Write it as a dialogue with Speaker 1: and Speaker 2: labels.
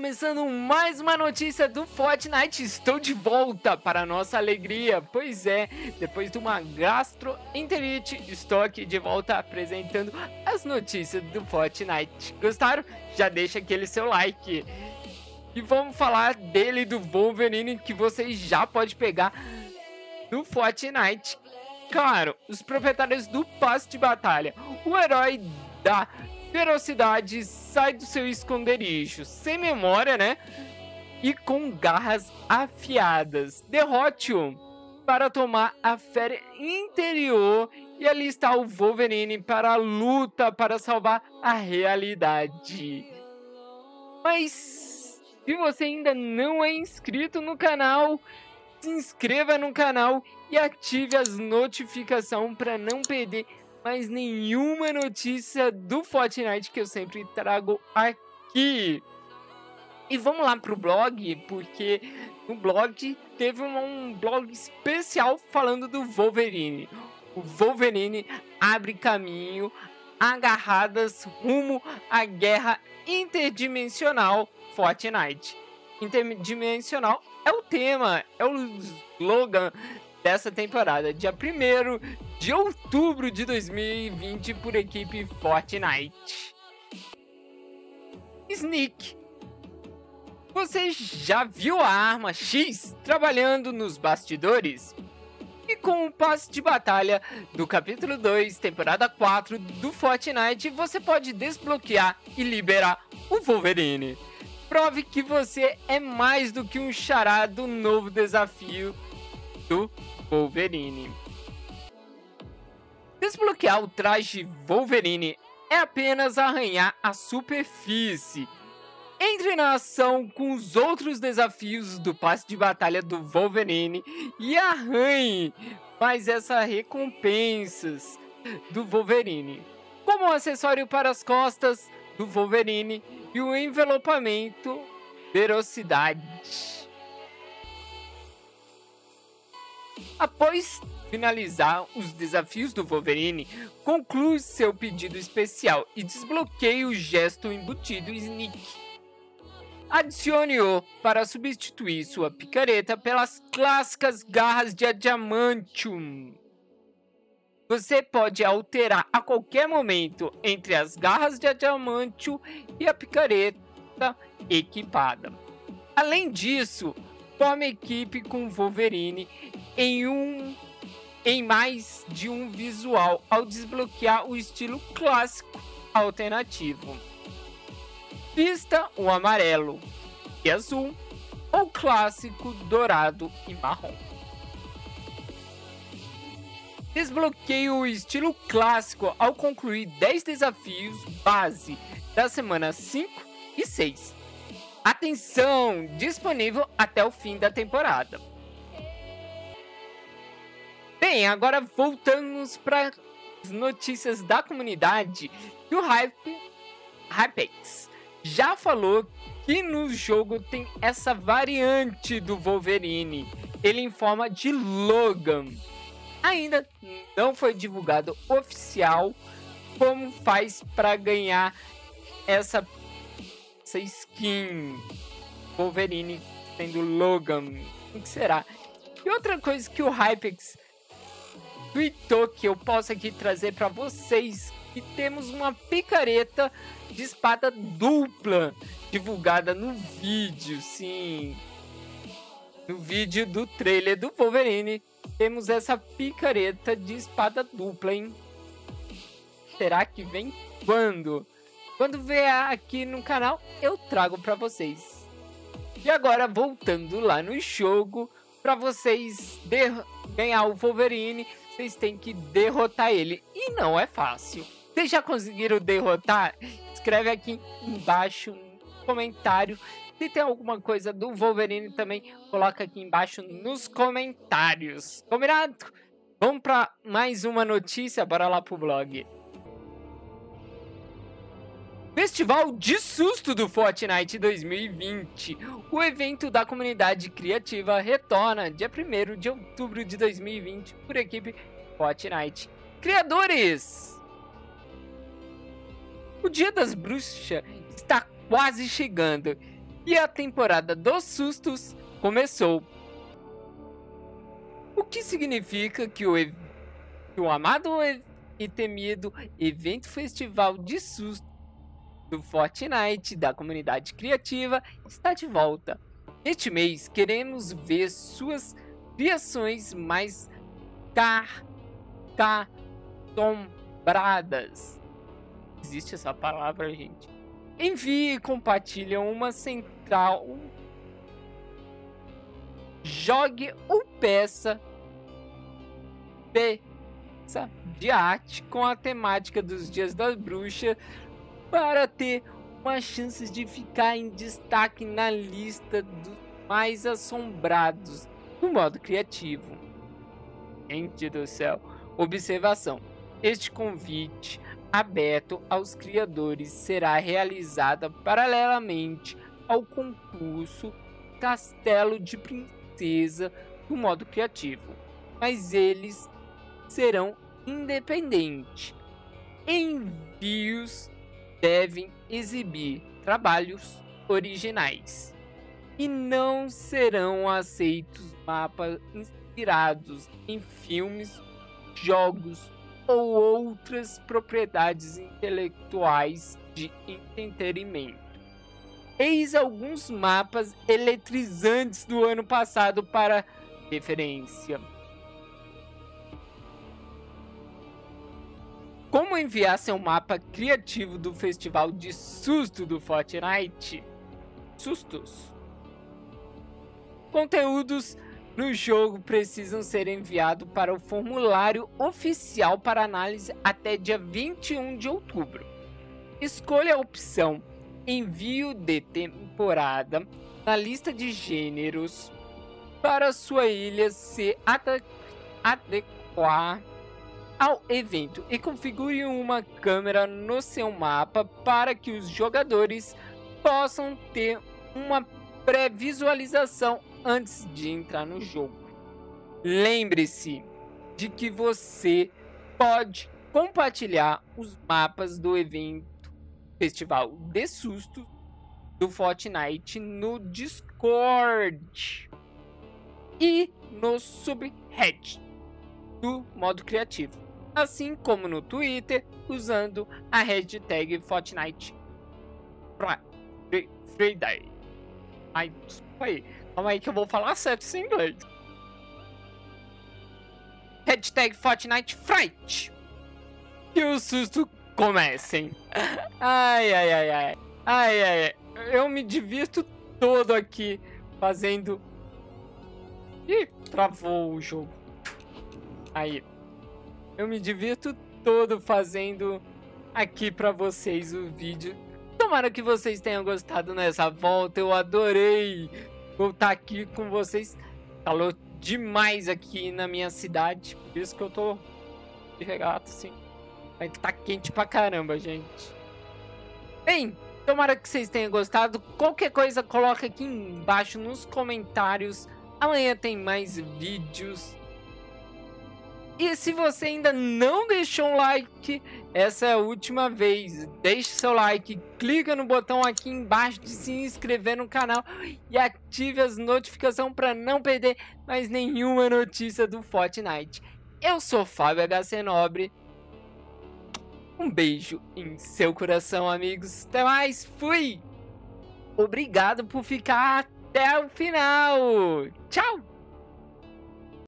Speaker 1: começando mais uma notícia do Fortnite. Estou de volta para nossa alegria. Pois é, depois de uma gastroenterite, estou aqui de volta apresentando as notícias do Fortnite. Gostaram? Já deixa aquele seu like. E vamos falar dele do Wolverine que você já pode pegar no Fortnite. Claro, os proprietários do passe de batalha, o herói da ferocidade sai do seu esconderijo, sem memória, né? E com garras afiadas. Derrote-o para tomar a fé interior e ali está o Wolverine para a luta para salvar a realidade. Mas se você ainda não é inscrito no canal, se inscreva no canal e ative as notificações para não perder mais nenhuma notícia do Fortnite que eu sempre trago aqui. E vamos lá pro blog, porque no blog teve um, blog especial falando do Wolverine. O Wolverine abre caminho agarradas rumo à guerra interdimensional Fortnite. Interdimensional é o tema, é o slogan dessa temporada, dia 1 de outubro de 2020 por equipe Fortnite. Sneak. Você já viu a arma X trabalhando nos bastidores? E com o passe de batalha do capítulo 2, temporada 4 do Fortnite, você pode desbloquear e liberar o Wolverine. Prove que você é mais do que um charado novo desafio do Wolverine. Desbloquear o traje Wolverine é apenas arranhar a superfície. Entre na ação com os outros desafios do passe de batalha do Wolverine e arranhe mais essas recompensas do Wolverine, como o acessório para as costas do Wolverine e o envelopamento velocidade. Após finalizar os desafios do Wolverine, conclui seu pedido especial e desbloqueie o gesto embutido Sneak. Adicione-o para substituir sua picareta pelas clássicas garras de adamantium. Você pode alterar a qualquer momento entre as garras de adamantium e a picareta equipada. Além disso, forme equipe com Wolverine em um em mais de um visual ao desbloquear o estilo clássico alternativo. Vista o amarelo e azul ou clássico dourado e marrom. Desbloqueie o estilo clássico ao concluir 10 desafios base da semana 5 e 6. Atenção! Disponível até o fim da temporada. Bem, agora voltamos para as notícias da comunidade. E o Hype, Hypex já falou que no jogo tem essa variante do Wolverine. Ele em forma de Logan. Ainda não foi divulgado oficial como faz para ganhar essa, essa skin Wolverine sendo Logan. O que será? E outra coisa que o Hypex tweetou que eu posso aqui trazer para vocês que temos uma picareta de espada dupla divulgada no vídeo, sim. No vídeo do trailer do Wolverine, temos essa picareta de espada dupla, hein? Será que vem quando? Quando vier aqui no canal, eu trago para vocês. E agora, voltando lá no jogo, para vocês ganhar o Wolverine, vocês têm que derrotar ele. E não é fácil. Vocês já conseguiram derrotar? Escreve aqui embaixo no comentário. Se tem alguma coisa do Wolverine também, coloca aqui embaixo nos comentários. Combinado? Vamos para mais uma notícia, bora lá pro blog. Festival de Susto do Fortnite 2020. O evento da comunidade criativa retorna dia 1 de outubro de 2020 por equipe Fortnite. Criadores! O Dia das Bruxas está quase chegando e a temporada dos sustos começou. O que significa que o, que o amado e temido evento festival de susto do Fortnite da comunidade criativa está de volta. Este mês queremos ver suas criações mais carcasombradas. Existe essa palavra, gente? Envie e compartilhe uma central. Jogue ou peça peça de arte com a temática dos Dias das Bruxas para ter uma chance de ficar em destaque na lista dos mais assombrados do modo criativo. Gente do céu. Observação: este convite aberto aos criadores será realizada paralelamente ao concurso Castelo de Princesa do modo criativo, mas eles serão independentes. Envios devem exibir trabalhos originais e não serão aceitos mapas inspirados em filmes, jogos ou outras propriedades intelectuais de entretenimento. Eis alguns mapas eletrizantes do ano passado para referência. Como enviar seu mapa criativo do festival de susto do Fortnite? Sustos. Conteúdos no jogo precisam ser enviados para o formulário oficial para análise até dia 21 de outubro. Escolha a opção Envio de temporada na lista de gêneros para sua ilha se adequar ao evento e configure uma câmera no seu mapa para que os jogadores possam ter uma pré-visualização antes de entrar no jogo. Lembre-se de que você pode compartilhar os mapas do evento Festival de Susto do Fortnite no Discord e no subreddit do modo criativo, assim como no Twitter usando a hashtag Fortnite Friday. Ai, desculpa aí. Calma aí que eu vou falar certo em inglês. Hashtag Fortnite Fright. Que o susto comecem. Ai, ai, ai, ai. Ai, ai, ai. Eu me divirto todo aqui fazendo... Ih, travou o jogo. Aí. Eu me divirto todo fazendo aqui pra vocês o vídeo. Tomara que vocês tenham gostado nessa volta. Eu adorei voltar aqui com vocês. Calor demais aqui na minha cidade. Por isso que eu tô de regata, assim. Mas tá quente pra caramba, gente. Bem, tomara que vocês tenham gostado. Qualquer coisa, coloca aqui embaixo nos comentários. Amanhã tem mais vídeos. E se você ainda não deixou um like, essa é a última vez. Deixe seu like, clica no botão aqui embaixo de se inscrever no canal e ative as notificações para não perder mais nenhuma notícia do Fortnite. Eu sou Fábio HC Nobre. Um beijo em seu coração, amigos. Até mais, fui! Obrigado por ficar até o final. Tchau!